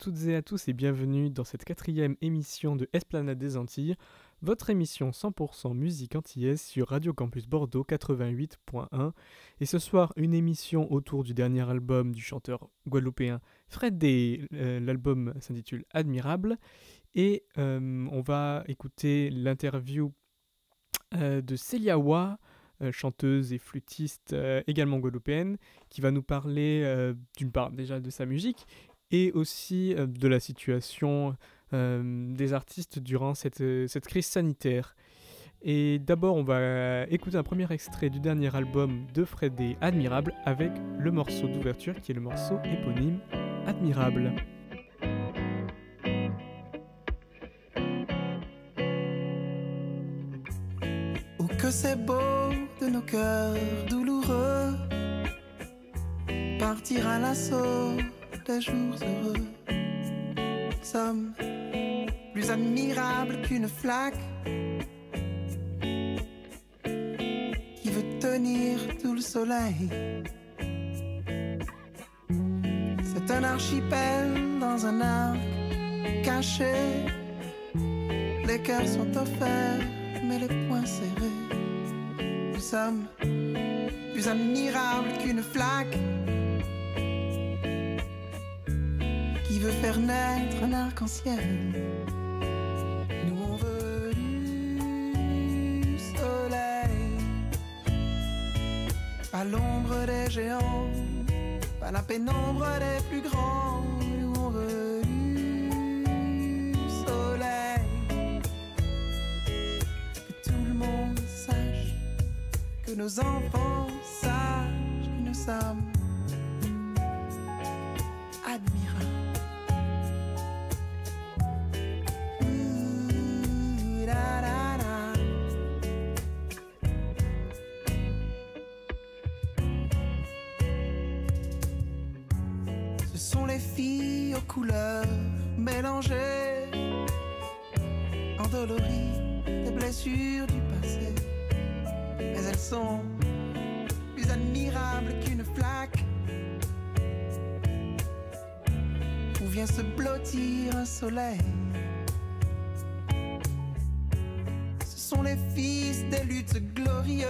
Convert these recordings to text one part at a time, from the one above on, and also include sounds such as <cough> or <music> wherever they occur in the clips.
toutes et à tous et bienvenue dans cette quatrième émission de Esplanade des Antilles, votre émission 100% musique antillaise sur Radio Campus Bordeaux 88.1. Et ce soir, une émission autour du dernier album du chanteur guadeloupéen Fred D. Euh, l'album s'intitule Admirable. Et euh, on va écouter l'interview euh, de Célia Wa, chanteuse et flûtiste également guadeloupéenne, qui va nous parler d'une part déjà de sa musique et aussi de la situation des artistes durant cette, cette crise sanitaire. Et d'abord, on va écouter un premier extrait du dernier album de Fred et Admirable avec le morceau d'ouverture qui est le morceau éponyme Admirable. Ou que c'est beau de nos cœurs douloureux, partir à l'assaut jours heureux. Sommes plus admirables qu'une flaque qui veut tenir tout le soleil. C'est un archipel dans un arc caché. Les cœurs sont offerts, mais les poings serrés. Nous sommes plus admirables qu'une flaque veut faire naître un arc-en-ciel. Nous on veut du soleil, pas l'ombre des géants, pas la pénombre des plus grands. Nous on veut du soleil, que tout le monde sache, que nos enfants sachent que nous sommes mélangées, endolories des blessures du passé. Mais elles sont plus admirables qu'une flaque où vient se blottir un soleil? Ce sont les fils des luttes glorieuses,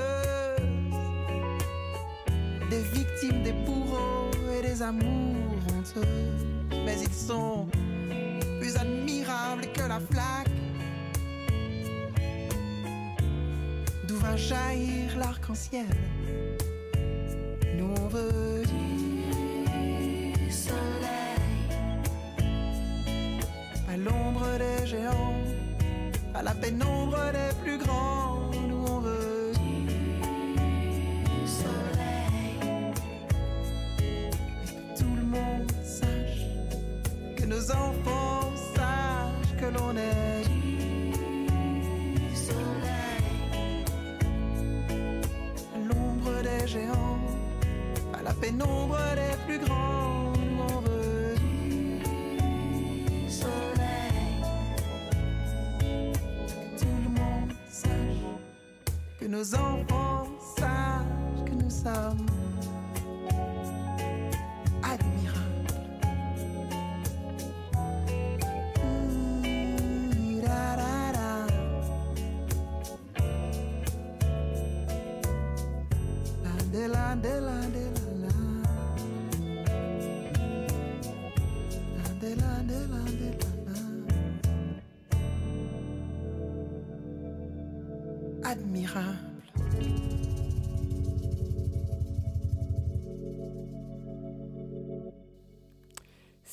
des victimes des bourreaux et des amours honteux. Mais ils sont admirables que la flaque d'où va jaillir l'arc-en-ciel. Que nos enfants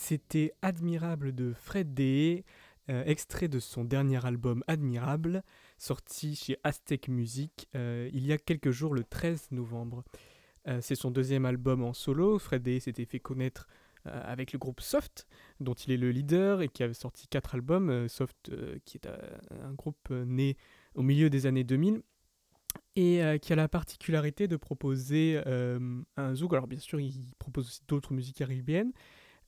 C'était Admirable de Fred D. euh, extrait de son dernier album Admirable, sorti chez Aztec Music euh, il y a quelques jours, le 13 novembre. Euh, c'est son deuxième album en solo. Fred D s'était fait connaître avec le groupe Soft, dont il est le leader et qui a sorti quatre albums. Soft, qui est un, groupe né au milieu des années 2000 et qui a la particularité de proposer un zouk. Alors bien sûr, il propose aussi d'autres musiques caribéennes,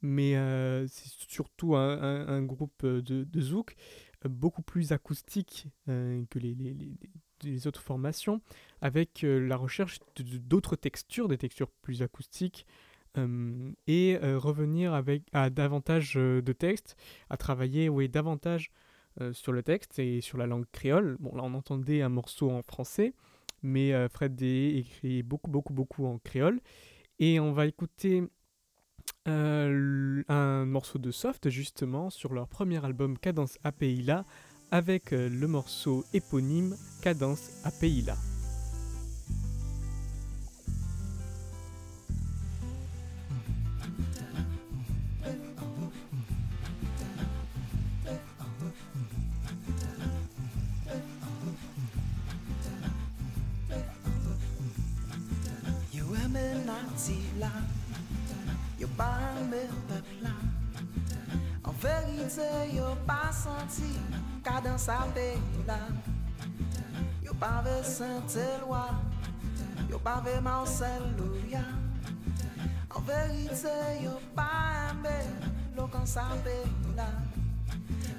mais euh, c'est surtout un, groupe euh, de, de zouk euh, beaucoup plus acoustique que les, autres formations, avec la recherche d'autres textures, des textures plus acoustiques, et revenir avec à davantage de textes, à travailler oui, davantage sur le texte et sur la langue créole. Bon, là, on entendait un morceau en français, mais Fred D écrit beaucoup, beaucoup, beaucoup en créole. Et on va écouter un morceau de Soft, justement, sur leur premier album Cadence là avec le morceau éponyme Cadence. Yo pa me pepla En verite yo pa santi Kadan sa pe la Yo pa ve Saint-Éloi Yo pa ve Marcel Louria En verite yo pa embe Lo kan sa pe la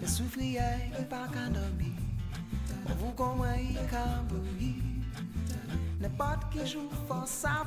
Me soufriye yi pa kanomi Pour vous komwe yi kamboui N'importe qui joue fort sa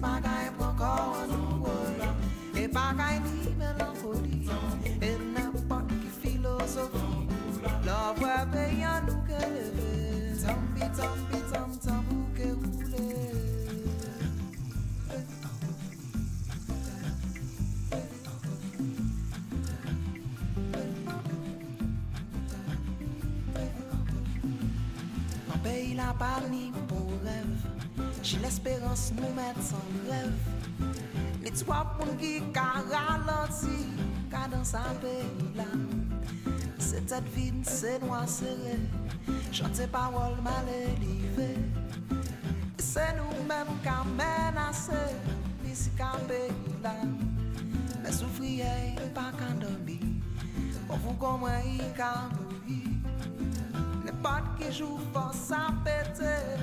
Faiblesse pas gagne pour encore Et pas gagne ni mélancolie Et n'importe qui philosophie Love ouais payant nous que lever Tambi tambi tam tam ou que rouler Un pays là j'ai l'espérance nous mettre sans rêve. Mais toi, pour qui ralenti, car dans sa pays là, c'est cette vie, c'est noir serré. Chanter paroles mal élevées. C'est nous-mêmes qui menacé, ici qu'un pays là. Mais souffrir, pas qu'un dormir. Pour vous il qu'un mourir. N'importe qui joue force à péter,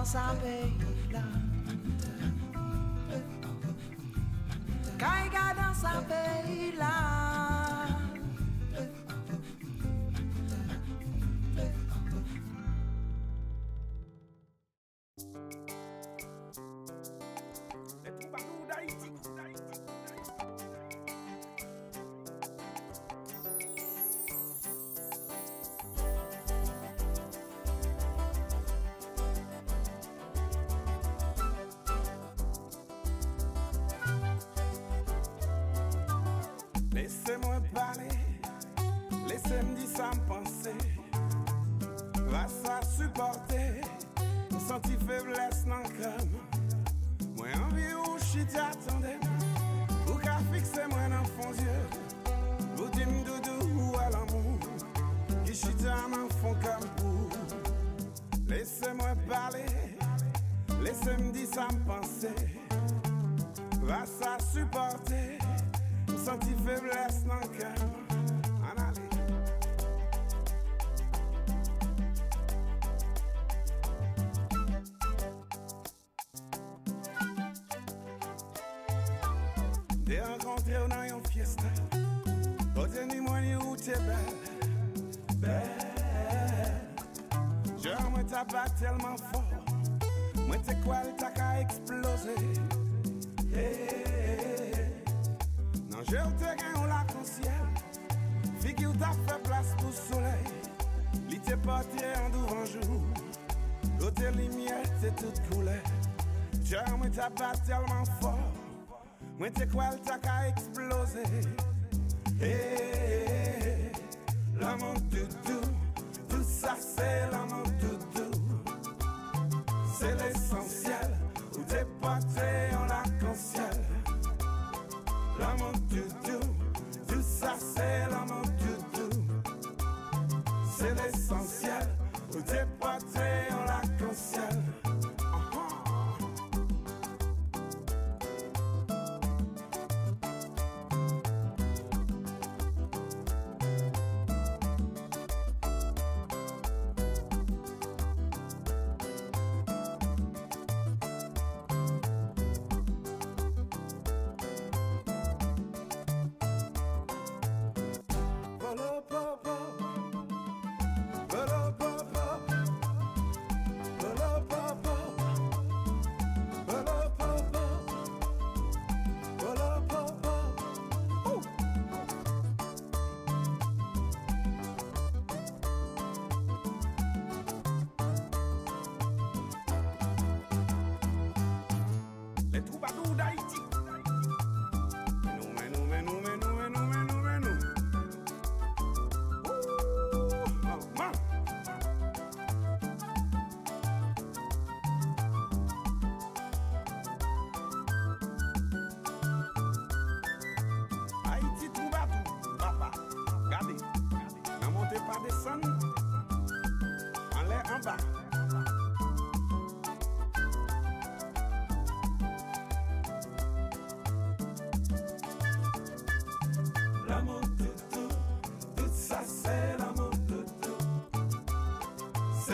Kaiga dans sa sa mpense Rasa supporte Senti febles nan krem Mwen anvi ou chit atende Ou ka fikse mwen nan fondye Ou dim doudou ou al amou Ki chit nan fon kam pou. Lese mwen pale Lese mdi sa mpense Rasa supporte Senti febles nan krem bat telman for Mwen te kwal ta ka eksplose. Hey.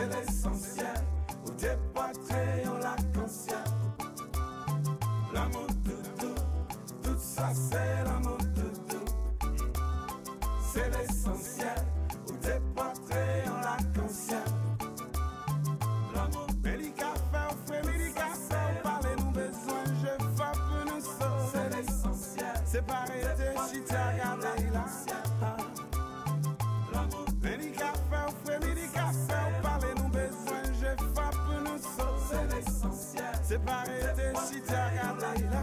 C'est l'essentiel, où t'es porté en l'arc-en-ciel. L'amour doudou, tout ça c'est l'amour doudou. C'est l'essentiel, où t'es porté en l'arc-en-ciel. L'amour Médica fait au frais, médica fait parler nous besoin, je frappe nous sauve. C'est l'essentiel, c'est pas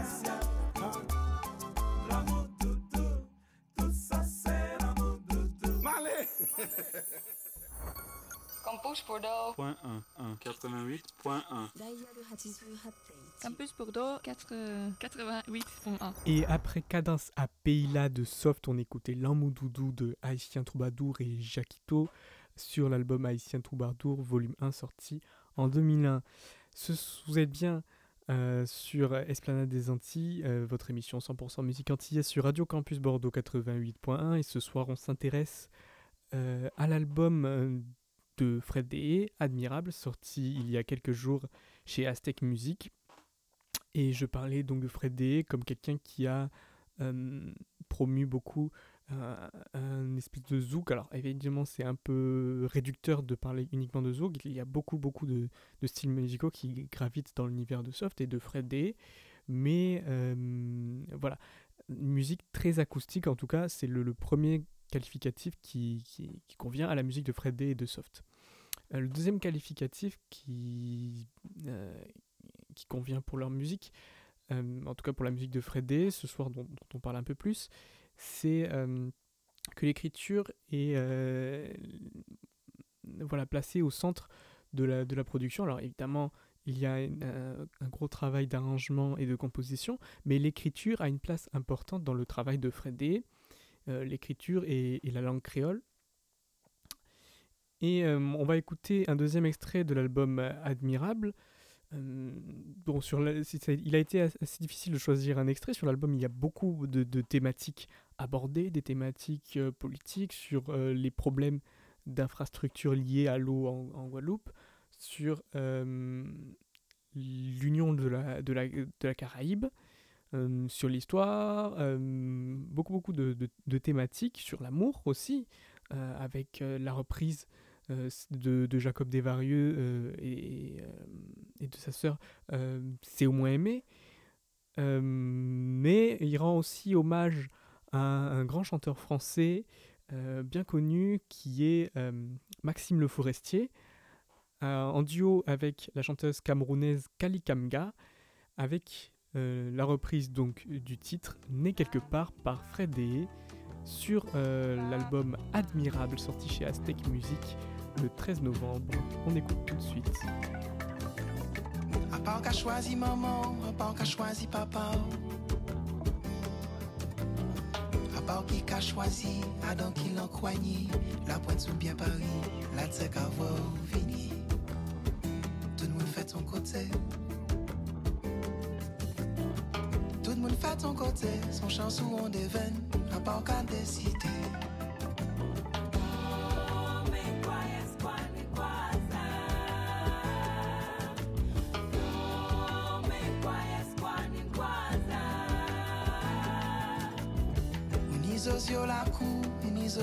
si. L'amour doudou, tout l'amour doudou. Malé! <laughs> Campus Bordeaux. Point 1, 1, 88.1. Campus Bordeaux 4, 88.1. Et après Cadence à Pays-là de Soft, on écoutait L'Amoudoudou de Haïtien Troubadour et Jaquito sur l'album Haïtien Troubadour, volume 1, sorti en 2001. Ce, vous êtes bien euh, sur Esplanade des Antilles, euh, votre émission 100% musique antillaise sur Radio Campus Bordeaux 88.1. Et ce soir, on s'intéresse euh, à l'album de Fred Deye, Admirable, sorti il y a quelques jours chez Aztec Music. Et je parlais donc de Fred Deye comme quelqu'un qui a promu beaucoup un, espèce de zouk. Alors évidemment c'est un peu réducteur de parler uniquement de zouk. Il y a beaucoup beaucoup de, de styles musicaux qui gravitent dans l'univers de Soft et de Fred Deye. Mais euh, voilà, une musique très acoustique en tout cas, c'est le, premier qualificatif qui, qui- convient à la musique de Fred Day et de Soft. Euh, le deuxième qualificatif qui, euh, qui convient pour leur musique, en tout cas pour la musique de Fred Day, ce soir dont on parle un peu plus, c'est que l'écriture est voilà, placée au centre de la, production. Alors évidemment, il y a un, gros travail d'arrangement et de composition, mais l'écriture a une place importante dans le travail de Fred Day. Euh, l'écriture et, la langue créole. Et on va écouter un deuxième extrait de l'album euh, Admirable. Il a été as- assez difficile de choisir un extrait. Sur l'album, il y a beaucoup de thématiques abordées, des thématiques euh, politiques sur euh, les problèmes d'infrastructures liées à l'eau en, Guadeloupe, sur euh, l'union de la, Caraïbe, sur l'histoire, beaucoup beaucoup de, thématiques, sur l'amour aussi, avec la reprise de, Jacob Desvarieux et, et de sa sœur C'est au moins aimé. Mais il rend aussi hommage un, grand chanteur français euh, bien connu qui est euh, Maxime Le Forestier, euh, en duo avec la chanteuse camerounaise Kali Kamga, avec la reprise donc du titre Né quelque part par Fred Deye sur l'album Admirable sorti chez Aztec Music le 13 novembre. On écoute tout de suite. Maman, papa. Part qui qu'a choisi, Adam qui l'en croigné. La pointe sous bien Paris, la tête à voir fini. Tout le monde fait son côté. Tout le monde fait son côté, son chanson on déveine, à part qu'à décider. Ni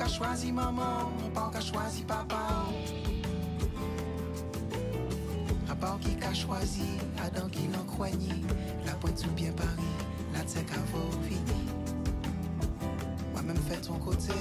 Qu'a choisi maman, à part qu'a choisi papa. À part qui qu'a choisi, Adam qui l'en croigné, la pointe sous bien Paris, la tête à fini. Moi-même fait ton côté.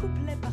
couplet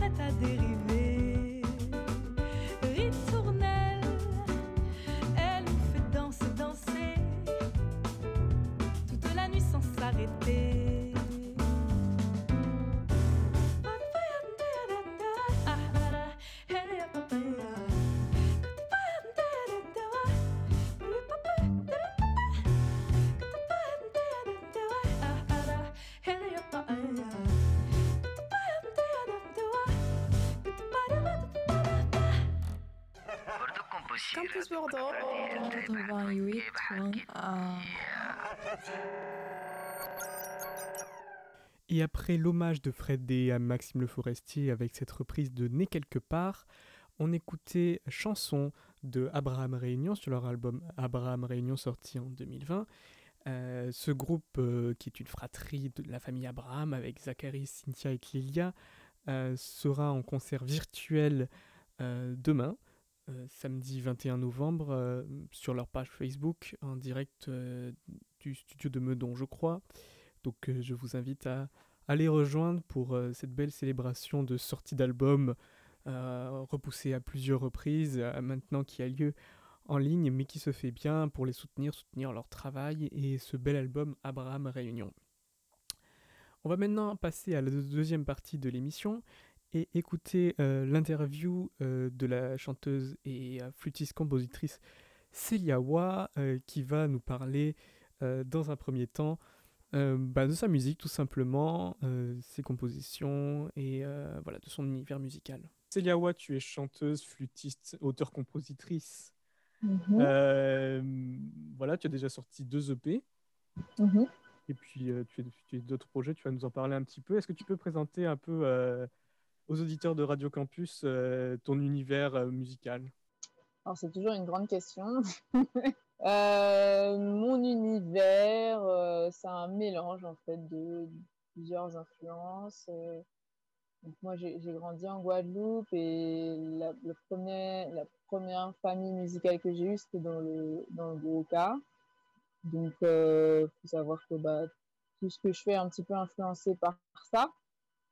prête à dériver. Campus Bordeaux. 88.1. Et après l'hommage de Fred D à Maxime Le Forestier avec cette reprise de Né quelque part, on écoutait Chanson de Abraham Réunion sur leur album Abraham Réunion sorti en 2020. Euh, ce groupe, euh, qui est une fratrie de la famille Abraham avec Zachary, Cynthia et Clélia, euh, sera en concert virtuel euh, demain, samedi 21 novembre, euh, sur leur page Facebook en direct euh, du studio de Meudon, je crois. Donc euh, je vous invite à aller rejoindre pour euh, cette belle célébration de sortie d'album euh, repoussée à plusieurs reprises, euh, maintenant qui a lieu en ligne, mais qui se fait bien pour les soutenir, soutenir leur travail et ce bel album Abraham Réunion. On va maintenant passer à la deuxième partie de l'émission et écouter euh, l'interview euh, de la chanteuse et euh, flûtiste-compositrice Célia Wa, euh, qui va nous parler euh, dans un premier temps euh, bah, de sa musique tout simplement, euh, ses compositions et euh, voilà, de son univers musical. Célia Watt, tu es chanteuse, flûtiste, auteure-compositrice. Mhm. voilà, tu as déjà sorti deux EP. Mhm. Et puis tu as, d'autres projets, tu vas nous en parler un petit peu. Est-ce que tu peux présenter un peu aux auditeurs de Radio Campus ton univers musical Alors c'est toujours une grande question. <laughs> Euh, mon univers, euh, c'est un mélange en fait de plusieurs influences. Euh, moi, j'ai grandi en Guadeloupe et la, première famille musicale que j'ai eue, c'était dans le, dans le Donc, il euh, faut savoir que bah, tout ce que je fais est un petit peu influencé par ça,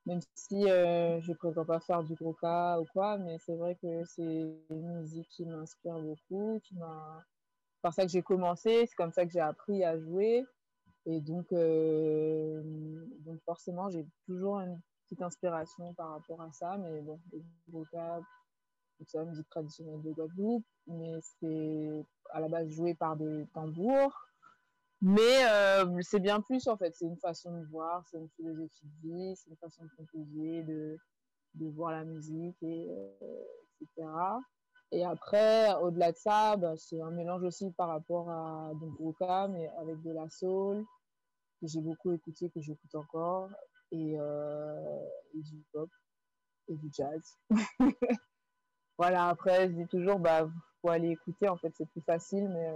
même si euh, je ne prétends pas faire du gros cas ou quoi, mais c'est vrai que c'est une musique qui m'inspire beaucoup, qui m'a par ça que j'ai commencé, c'est comme ça que j'ai appris à jouer. Et donc, euh, donc forcément, j'ai toujours une petite inspiration par rapport à ça. Mais bon, les vocabes, tout ça, musique traditionnelle de Guadeloupe, mais c'est à la base joué par des tambours. Mais euh, c'est bien plus en fait, c'est une façon de voir, c'est une philosophie de vie, c'est une façon de composer, de, de voir la musique, et, euh, etc. Et après, au-delà de ça, bah, c'est un mélange aussi par rapport à donc Roca, mais avec de la soul, que j'ai beaucoup écouté, que j'écoute encore, et, euh, et du pop et du jazz. <laughs> voilà, après, je dis toujours, bah, faut aller écouter, en fait, c'est plus facile, mais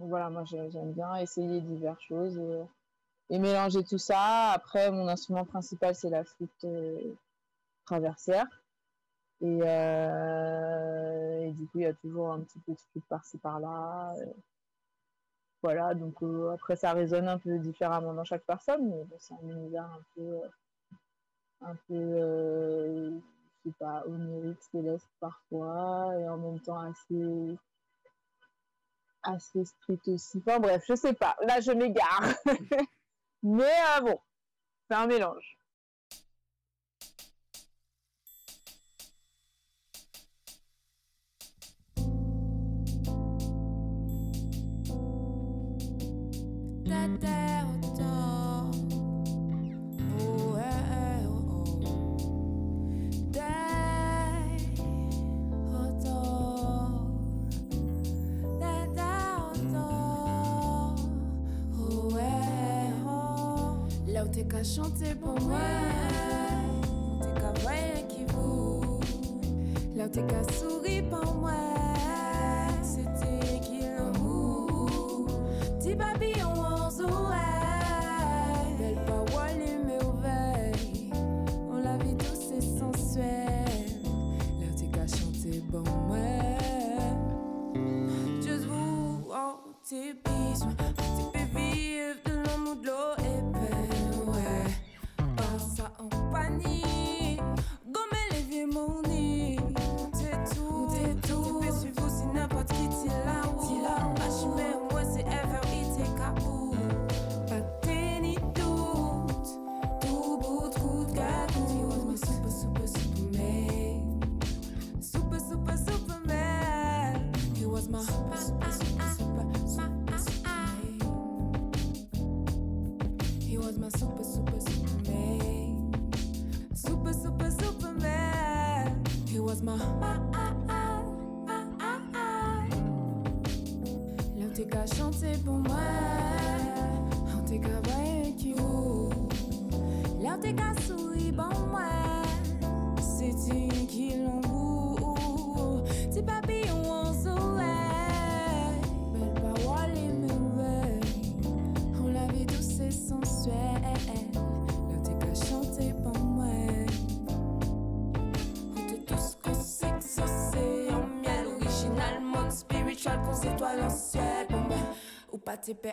euh, voilà, moi, j'aime bien essayer diverses choses et, et, mélanger tout ça. Après, mon instrument principal, c'est la flûte euh, traversière. Et, euh, et, du coup, il y a toujours un petit peu de flûte par-ci par-là. Voilà, donc euh, après, ça résonne un peu différemment dans chaque personne, mais c'est un univers un peu, un peu, euh, je sais pas, onirique, céleste parfois, et en même temps assez, assez strict aussi. Enfin bref, je sais pas, là je m'égare. <laughs> mais euh, bon, c'est un mélange. Chanter pour moi. T'es qu'à voir qui vous. Là, t'es qu'à sourire pour moi. C'était qui l'amour. Petit papillon en ouais. Belle parole, mais ouverte. On la vit tous, c'est sensuel. Là, t'es qu'à chanter pour moi. Juste vous, oh. T'es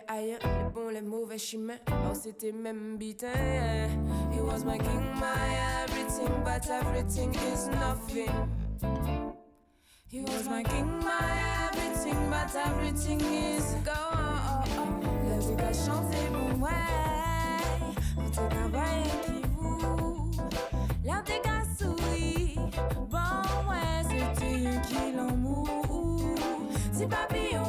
ailleurs, les bons, les mauvais chemins. Oh, c'était même bitin. He was my king, my everything, but everything is nothing. He was my king, my everything, but everything is gone. La vie a chanté pour moi. On te travaille qui vous. La vie a souri. Bon, ouais, c'était qui l'amour. Si papillon,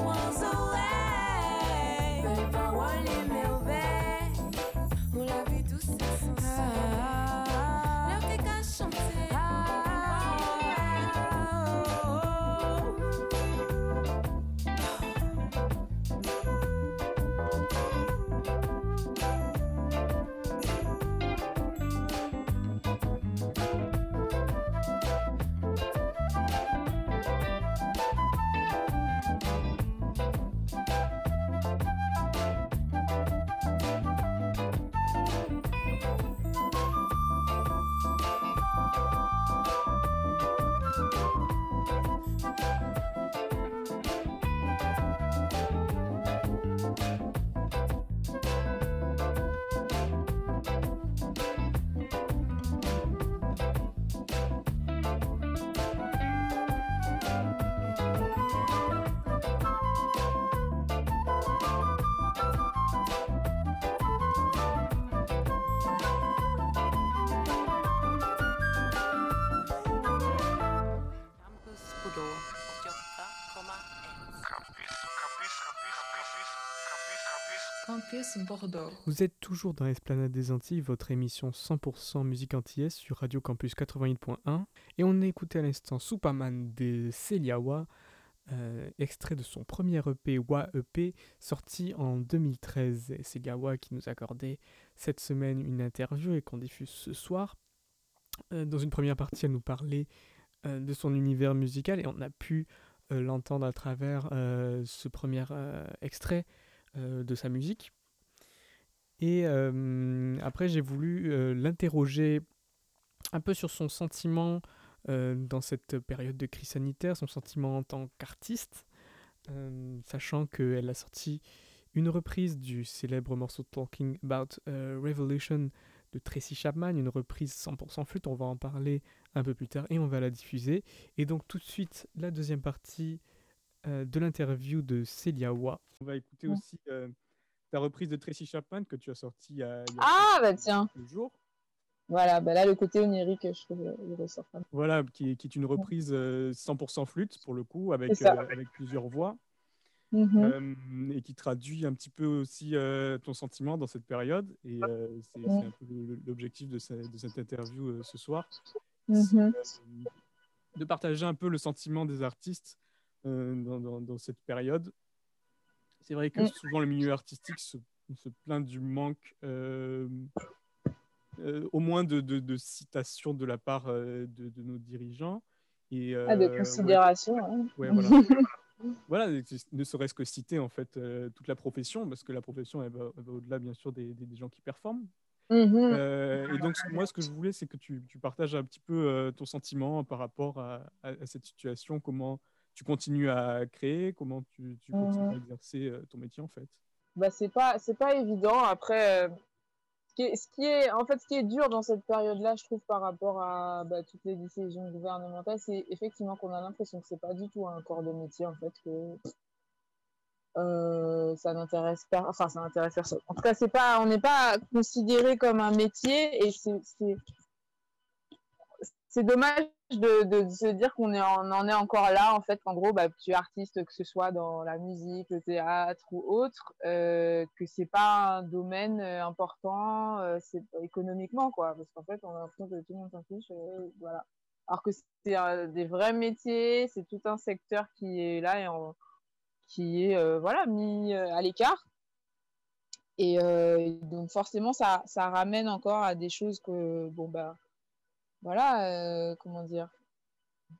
Vous êtes toujours dans Esplanade des Antilles, votre émission 100% musique antillaise sur Radio Campus 88.1. Et on a écouté à l'instant Superman de Celiawa, euh, extrait de son premier EP, Wa EP, sorti en 2013. Et c'est Gawa qui nous a accordé cette semaine une interview et qu'on diffuse ce soir. Euh, dans une première partie, elle nous parlait euh, de son univers musical et on a pu l'entendre à travers ce premier extrait de sa musique. Et après, j'ai voulu l'interroger un peu sur son sentiment euh, dans cette période de crise sanitaire, son sentiment en tant qu'artiste, euh, sachant qu'elle a sorti une reprise du célèbre morceau Talking About euh, Revolution de Tracy Chapman, une reprise 100% flûte, on va en parler un peu plus tard et on va la diffuser. Et donc tout de suite, la deuxième partie de l'interview de Celia Wa. On va écouter aussi ta reprise de Tracy Chapman que tu as sortie il y a, ah, bah tiens. jours. Voilà, bah là, le côté onirique, je trouve, il ressort. Voilà, qui, qui, est une reprise 100% euh, flûte, pour le coup, avec, euh, avec plusieurs voix. Euh, et qui traduit un petit peu aussi ton sentiment dans cette période. Et c'est mm. un peu l'objectif de, de, cette interview ce soir. Mm-hmm. de partager un peu le sentiment des artistes dans, dans, dans, cette période. C'est vrai que mm. souvent le milieu artistique se, se plaint du manque euh, au moins de, de, citations de la part euh, de, nos dirigeants. Et, ah, de euh, considération. Ouais. voilà. <laughs> ne serait-ce que citer en fait toute la profession, parce que la profession elle va, au-delà bien sûr des, des, gens qui performent. Mm-hmm. et donc moi ce que je voulais c'est que tu, tu, partages un petit peu ton sentiment par rapport à, à, cette situation, comment tu continues à créer, comment tu, tu continues à mm-hmm. exercer ton métier en fait? Bah c'est pas c'est pas évident après ce qui est, en fait, ce qui est dur dans cette période-là, je trouve, par rapport à bah, toutes les décisions gouvernementales, c'est effectivement qu'on a l'impression que c'est pas du tout un corps de métier, en fait, que euh, ça n'intéresse pas, enfin, ça n'intéresse personne. En tout cas, c'est pas, on n'est pas considéré comme un métier et c'est, c'est dommage de, se dire qu'on en, est encore là, en fait, qu'en gros, bah, tu es artiste, que ce soit dans la musique, le théâtre ou autre, euh, que c'est pas un domaine euh, important euh, économiquement, quoi. Parce qu'en fait, on a l'impression que tout le monde s'en fiche, euh, voilà. Alors que c'est des vrais métiers, c'est tout un secteur qui est là et qui est, voilà, mis à l'écart. Et donc, forcément, ça, ça ramène encore à des choses que, bon, bah, voilà, euh, comment dire.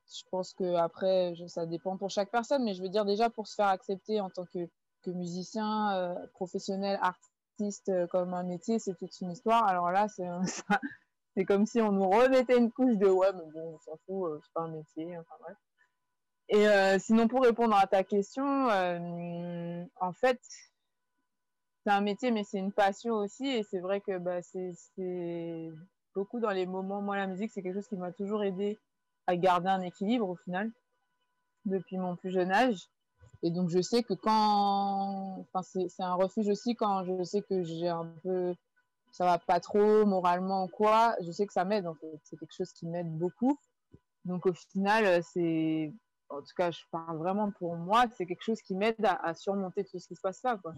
Je pense que après, ça dépend pour chaque personne, mais je veux dire déjà pour se faire accepter en tant que, que musicien, euh, professionnel, artiste, euh, comme un métier, c'est toute une histoire. Alors là, c'est <laughs> c'est comme si on nous remettait une couche de ouais, mais bon, on s'en fout, c'est pas un métier. Enfin bref. Et sinon, pour répondre à ta question, en fait, c'est un métier, mais c'est une passion aussi. Et c'est vrai que bah, c'est beaucoup dans les moments. Moi, la musique, c'est quelque chose qui m'a toujours aidé à garder un équilibre au final, depuis mon plus jeune âge. Et donc, je sais que quand. Enfin, c'est un refuge aussi quand je sais que j'ai un peu. Ça va pas trop moralement ou quoi. Je sais que ça m'aide en fait. C'est quelque chose qui m'aide beaucoup. Donc, au final, c'est. En tout cas, je parle vraiment pour moi. C'est quelque chose qui m'aide à, surmonter tout ce qui se passe là. Quoi.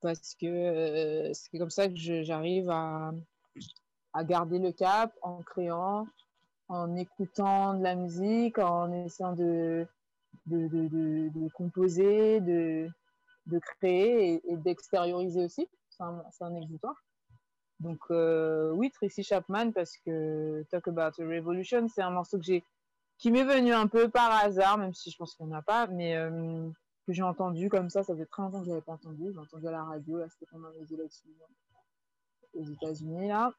Parce que euh, c'est comme ça que j'arrive à, à garder le cap en créant, en écoutant de la musique, en essayant de, de, de, composer, de, de créer et, d'extérioriser aussi. C'est un, un, exutoire. Donc euh, oui, Tracy Chapman, parce que Talk About a Revolution, c'est un morceau que qui m'est venu un peu par hasard, même si je pense qu'il n'y en a pas, mais euh, que j'ai entendu comme ça, ça fait très longtemps que je l'avais pas entendu, j'ai entendu à la radio, là c'était pendant les élections aux États-Unis, là.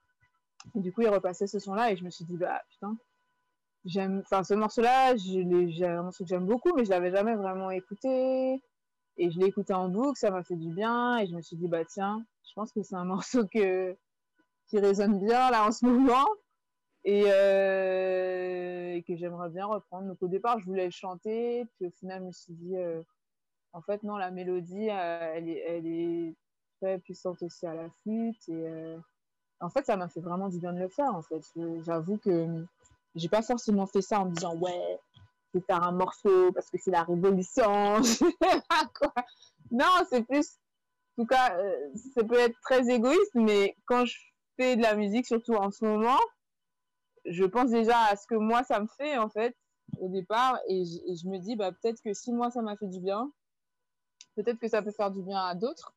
Et du coup, il repassait ce son-là et je me suis dit, bah putain, j'aime. Enfin, ce morceau-là, j'ai un morceau que j'aime beaucoup, mais je l'avais jamais vraiment écouté. Et je l'ai écouté en boucle, ça m'a fait du bien. Et je me suis dit, bah tiens, je pense que c'est un <laughs> morceau que... qui résonne bien là en ce moment. Et, euh... et que j'aimerais bien reprendre. Donc au départ, je voulais le chanter. Puis au final, je me suis dit, euh... en fait, non, la mélodie, euh, elle, est, elle est très puissante aussi à la flûte. Et en fait, ça m'a fait vraiment du bien de le faire. En fait, j'avoue que j'ai pas forcément fait ça en me disant ouais, je faire un morceau parce que c'est la révolution. <laughs> Non, c'est plus tout cas, ça peut être très égoïste, mais quand je fais de la musique, surtout en ce moment, je pense déjà à ce que moi ça me fait en fait au départ et je, me dis bah peut-être que si moi ça m'a fait du bien, peut-être que ça peut faire du bien à d'autres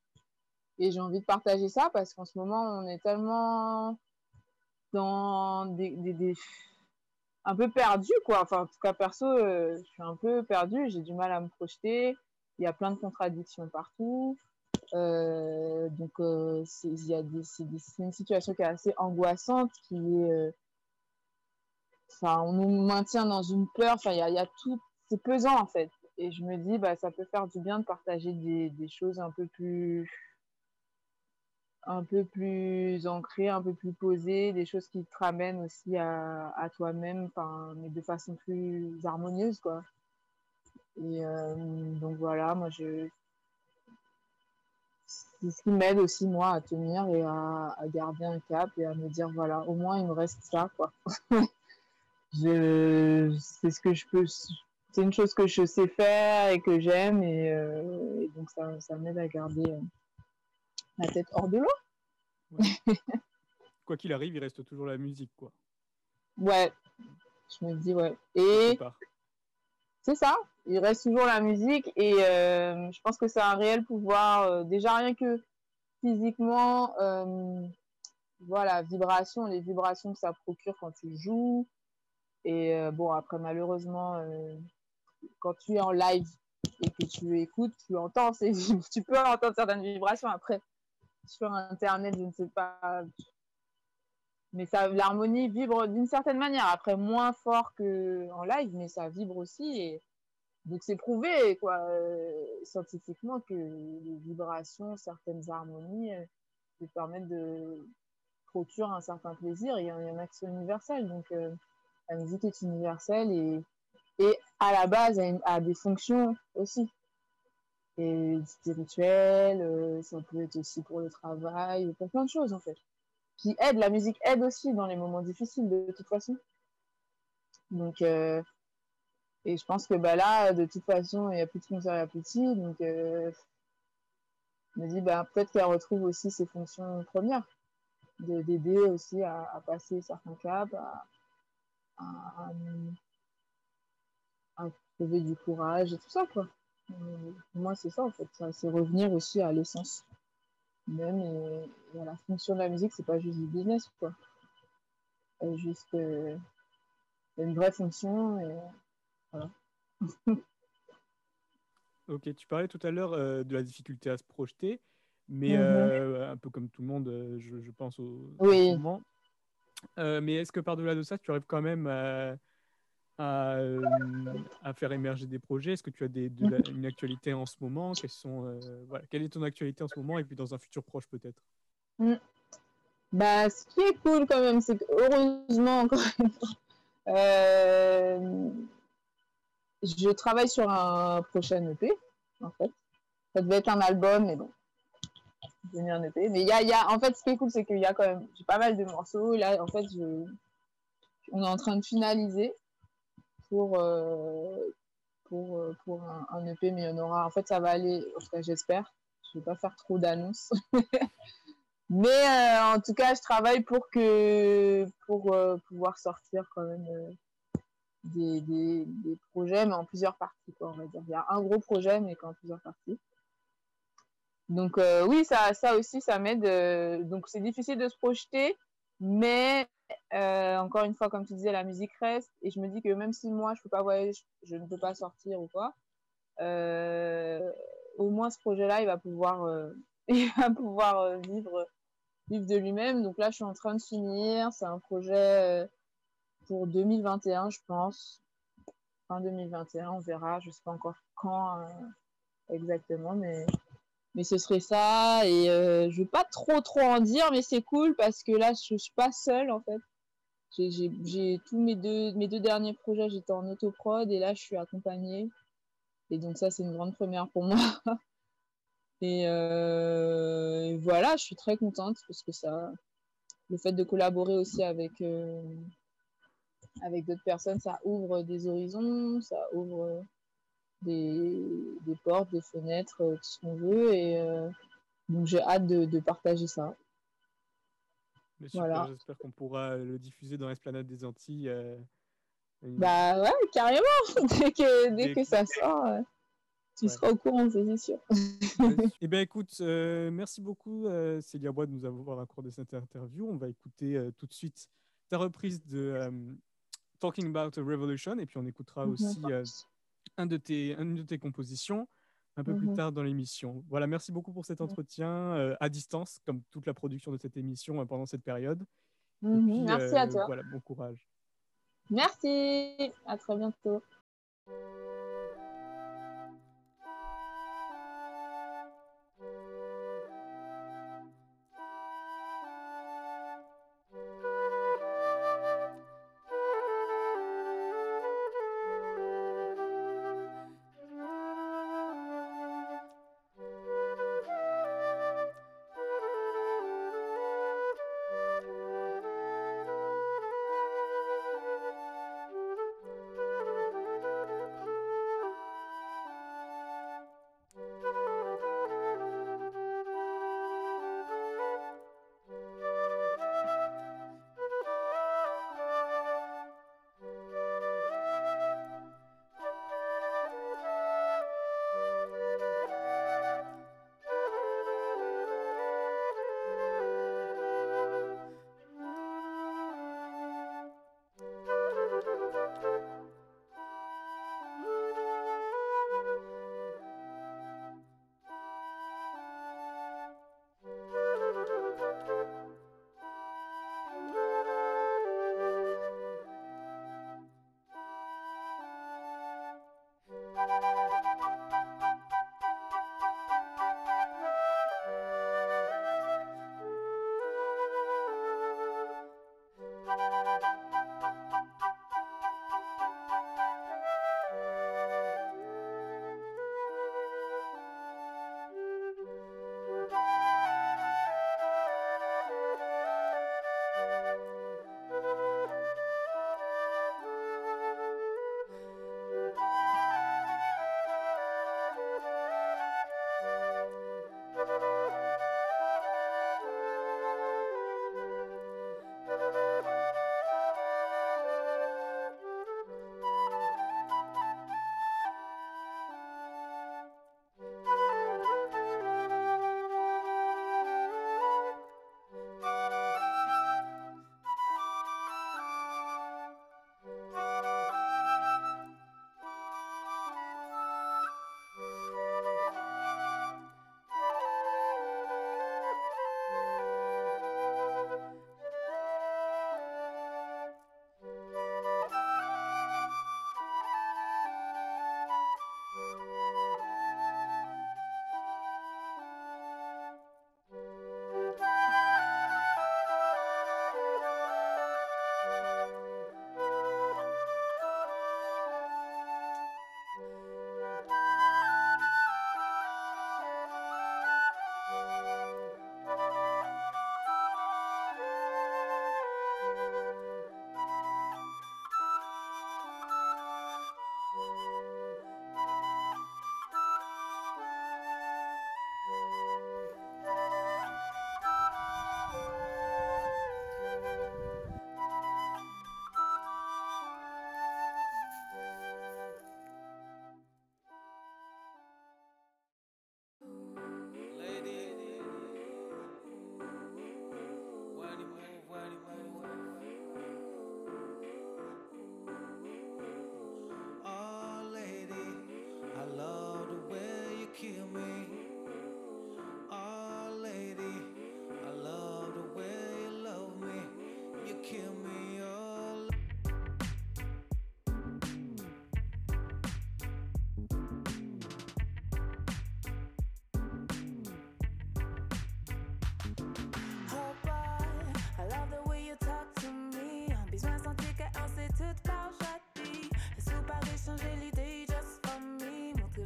et j'ai envie de partager ça parce qu'en ce moment on est tellement dans des, un peu perdu quoi enfin en tout cas perso euh, je suis un peu perdu j'ai du mal à me projeter il y a plein de contradictions partout euh, donc euh, c'est une situation qui est assez angoissante qui est enfin, on nous maintient dans une peur. Enfin, il y a, tout, c'est pesant en fait. Et je me dis, bah, ça peut faire du bien de partager des choses un peu plus, un peu plus ancrées, un peu plus posées, des choses qui te ramènent aussi à, toi-même, mais de façon plus harmonieuse, quoi. Et euh, donc voilà, moi je, c'est ce qui m'aide aussi moi à tenir et à, garder un cap et à me dire voilà, au moins il me reste ça, quoi. <laughs> c'est ce que je peux c'est une chose que je sais faire et que j'aime et, euh, donc ça, ça m'aide à garder euh, la tête hors de l'eau <laughs> quoi qu'il arrive il reste toujours la musique quoi. Ouais. Je me dis ouais. Et c'est ça. Il reste toujours la musique et euh, je pense que c'est un réel pouvoir euh, déjà rien que physiquement euh, voilà vibration les vibrations que ça procure quand tu joues. Et bon, après, malheureusement, quand tu es en live et que tu écoutes, tu entends, <laughs> tu peux entendre certaines vibrations. Après, sur Internet, je ne sais pas. Mais ça, l'harmonie vibre d'une certaine manière. Après, moins fort qu'en live, mais ça vibre aussi. Et donc, c'est prouvé, quoi, euh, scientifiquement, que les vibrations, certaines harmonies, te permettent de procurer un certain plaisir. Il y a un accès universel. Donc, la musique est universelle et, et à la base a, a des fonctions aussi. Et spirituelles, euh, ça peut être aussi pour le travail, pour plein de choses en fait. Qui aide, la musique aide aussi dans les moments difficiles de, toute façon. Donc, euh, et je pense que bah, là, de toute façon, il n'y a plus de concert à petit, donc euh, je me dis bah, peut-être qu'elle retrouve aussi ses fonctions premières, d'aider aussi à, passer certains caps, à, à, à, trouver du courage et tout ça, quoi. Euh, moi, c'est ça, en fait. C'est revenir aussi à l'essence même à la fonction de la musique, c'est pas juste du business, quoi. C'est juste euh, une vraie fonction et voilà. <laughs> ok, tu parlais tout à l'heure euh, de la difficulté à se projeter, mais mm -hmm. un peu comme tout le monde, je, je pense au, oui. moment. Euh, mais est-ce que par-delà de ça, tu arrives quand même à, à, euh, à faire émerger des projets? Est-ce que tu as des, de la, une actualité en ce moment? Quelles sont, euh, voilà, Quelle est ton actualité en ce moment et puis dans un futur proche peut-être? Mmh. bah, Ce qui est cool quand même, c'est que heureusement, encore une fois, <laughs> euh, je travaille sur un prochain EP, en fait. Ça devait être un album, mais bon, venir un EP. Mais il y a, y a, en fait, ce qui est cool, c'est qu'il y a quand même j'ai pas mal de morceaux. Là, en fait, je, on est en train de finaliser pour, euh, pour, euh, pour un, EP, mais il y en aura. En fait, ça va aller, en tout cas, j'espère. Je vais pas faire trop d'annonces. <laughs> mais euh, en tout cas, je travaille pour que pour pouvoir sortir quand même des, des, projets, mais en plusieurs parties, quoi, on va dire. Il y a un gros projet, mais en plusieurs parties. Donc oui, ça, ça aussi, ça m'aide. Donc c'est difficile de se projeter, mais euh, encore une fois, comme tu disais, la musique reste. Et je me dis que même si moi, je peux pas voyager, je, ne peux pas sortir ou quoi, au moins ce projet-là, il va pouvoir, <laughs> il va pouvoir vivre, vivre de lui-même. Donc là, je suis en train de finir. C'est un projet pour 2021, je pense. Fin 2021, on verra. Je sais pas encore quand exactement, mais mais ce serait ça et euh, je veux pas trop trop en dire mais c'est cool parce que là je suis pas seule en fait. J'ai tous mes deux mes deux derniers projets j'étais en autoprod et là je suis accompagnée. Et donc ça c'est une grande première pour moi. <laughs> Et, euh, et, voilà je suis très contente parce que ça le fait de collaborer aussi avec euh, avec d'autres personnes ça ouvre des horizons ça ouvre des, des, portes, des fenêtres, euh, tout ce qu'on veut. Et, euh, Donc j'ai hâte de, partager ça. voilà. j'espère qu'on pourra le diffuser dans l'Esplanade des Antilles. Bah ouais, carrément. <laughs> dès que, dès que ça sort, tu seras au courant, c'est sûr. <laughs> eh bien, écoute, euh, merci beaucoup, euh, Célia Bois, de nous avoir accordé cette interview. On va écouter euh, tout de suite ta reprise de Talking About a Revolution, et puis on écoutera aussi un de tes, une de tes compositions un peu plus mhm. tard dans l'émission. Voilà, merci beaucoup pour cet entretien à distance, comme toute la production de cette émission pendant cette période. Mhm, merci à toi. Voilà, bon courage. Merci, à très bientôt.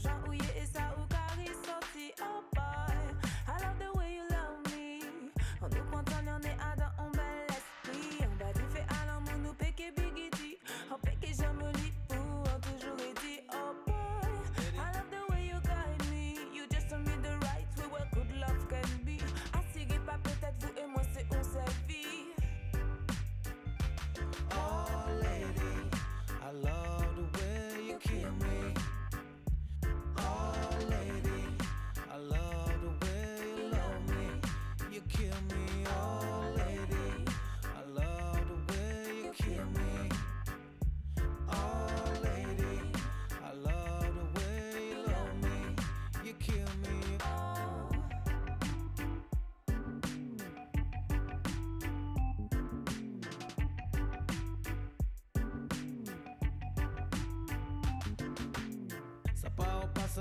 Can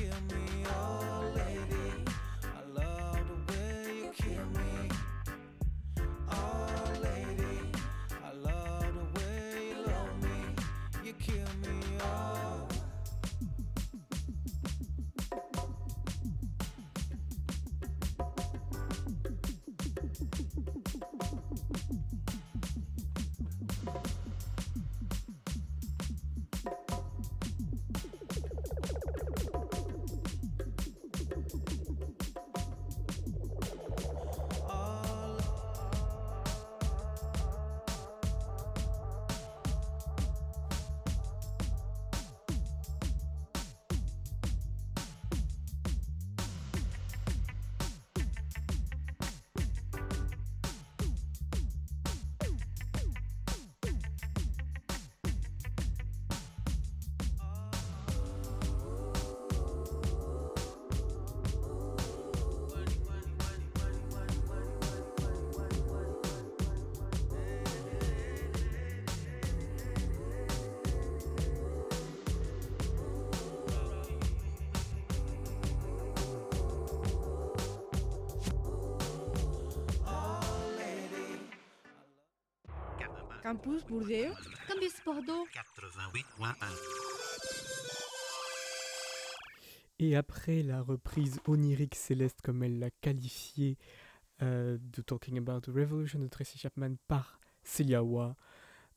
kill me Campus Bordeaux. Campus Bordeaux. 88.1. Et après la reprise onirique céleste, comme elle l'a qualifiée, euh, de Talking About the Revolution de Tracy Chapman par Celia Wa,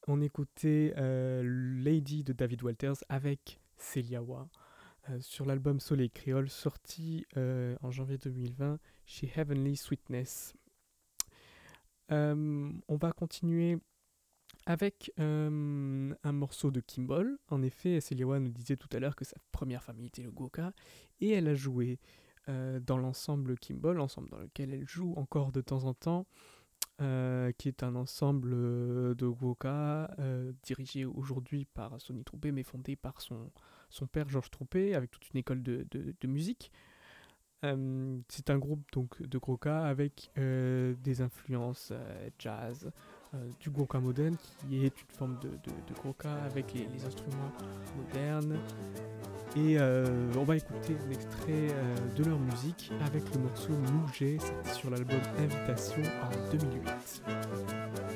on écoutait euh, Lady de David Walters avec Celia Wa euh, sur l'album Soleil Créole sorti euh, en janvier 2020 chez Heavenly Sweetness. Euh, on va continuer avec euh, un morceau de Kimball. En effet, Celiawa nous disait tout à l'heure que sa première famille était le Goka, et elle a joué euh, dans l'ensemble Kimball, ensemble dans lequel elle joue encore de temps en temps, euh, qui est un ensemble de Goka dirigé aujourd'hui par Sonny Troupé, mais fondé par son, père Georges Troupé, avec toute une école de, de- musique. C'est un groupe donc de Goka avec des influences jazz, du Goka moderne qui est une forme de, de, de avec les, instruments modernes. Et euh, on va écouter un extrait euh, de leur musique avec le morceau Mougé, sur l'album Invitation en 2008.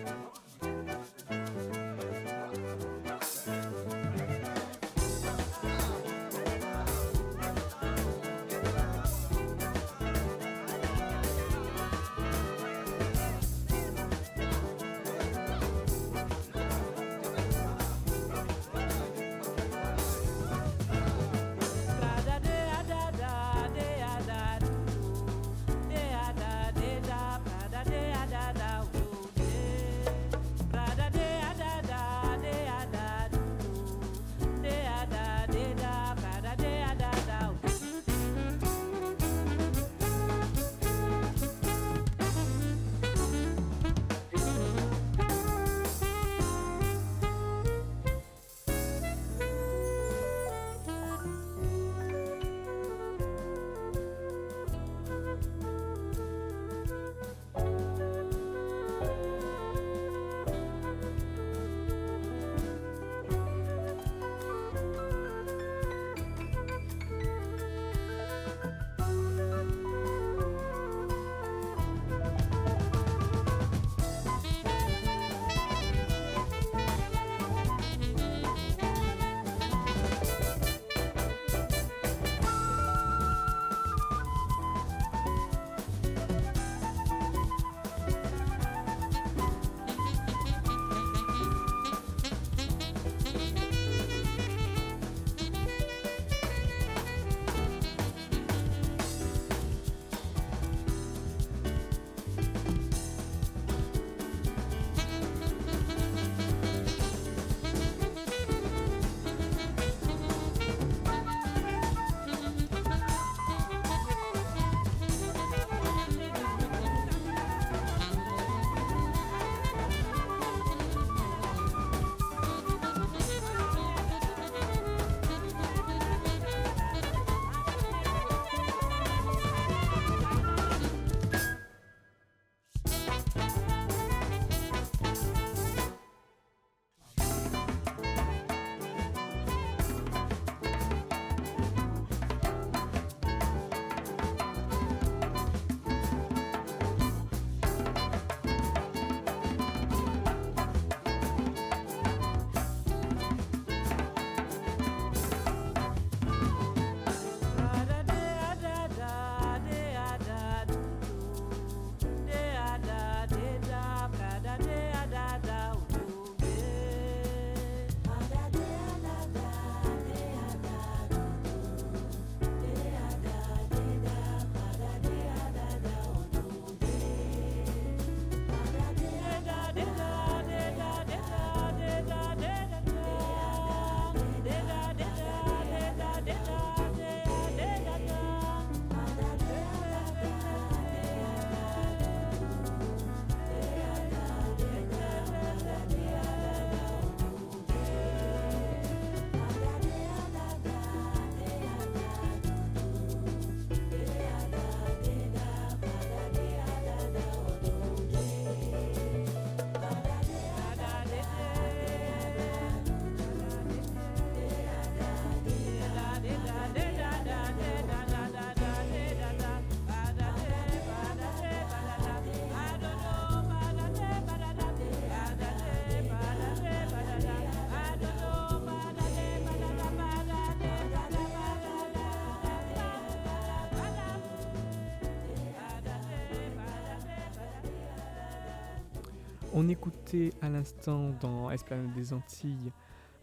On écoutait à l'instant dans Esplanade des Antilles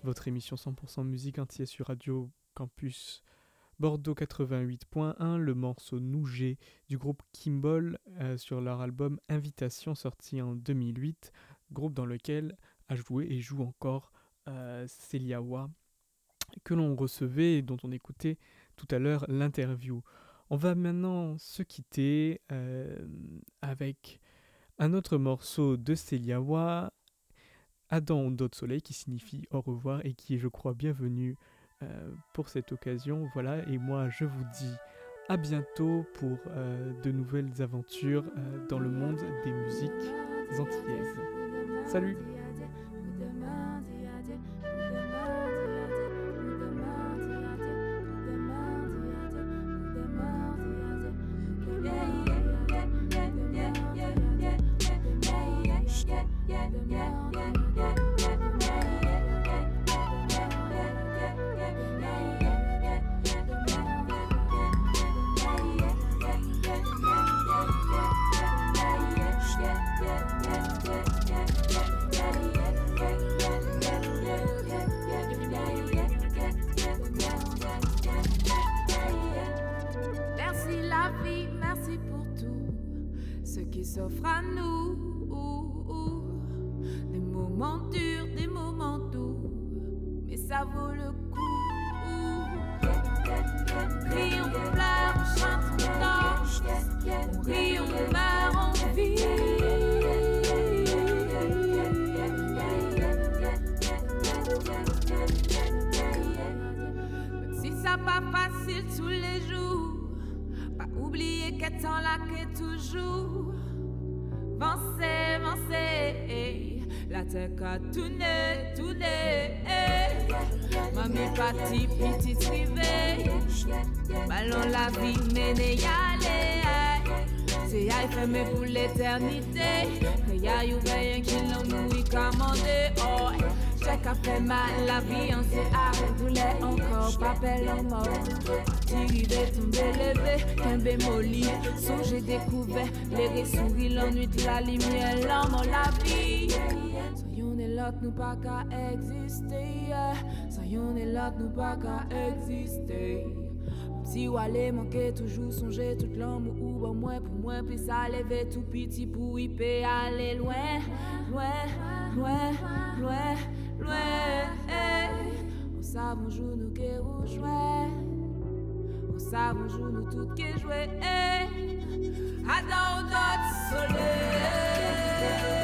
votre émission 100% musique entière sur Radio Campus Bordeaux 88.1, le morceau Nougé du groupe Kimball euh, sur leur album Invitation sorti en 2008, groupe dans lequel a joué et joue encore euh, Celiawa, que l'on recevait et dont on écoutait tout à l'heure l'interview. On va maintenant se quitter euh, avec un autre morceau de Celiawa, Adam d'autres Soleil, qui signifie au revoir et qui est, je crois, bienvenu euh, pour cette occasion. Voilà, et moi, je vous dis à bientôt pour euh, de nouvelles aventures euh, dans le monde des musiques antillaises. Salut s'offre à vancez, la terre a tourné, tourné. Mamie parti, petit rivé. Ballon la vie, mené y aller. C'est aïe fermé pour l'éternité. Que y'a eu rien qui l'ont nous y commandé. Oh, chaque a mal, la vie en s'est arrêté. Voulait encore, papel en mort. Tiré, tombé, levé, qu'un bémoli. Son j'ai découvert, les souris, l'ennui de la lumière, l'homme la vie lot nou pa ka egziste yeah. Sa yon e lot nou pa ka egziste Si ou ale manke toujou sonje tout l'an mou ou ban mwen pou mwen Plis a leve tout piti pou i pe ale lwen Lwen, lwen, lwen, lwen On sa bonjou nou ke ou On sa bonjou nou tout ke jwen Adan ou soleil.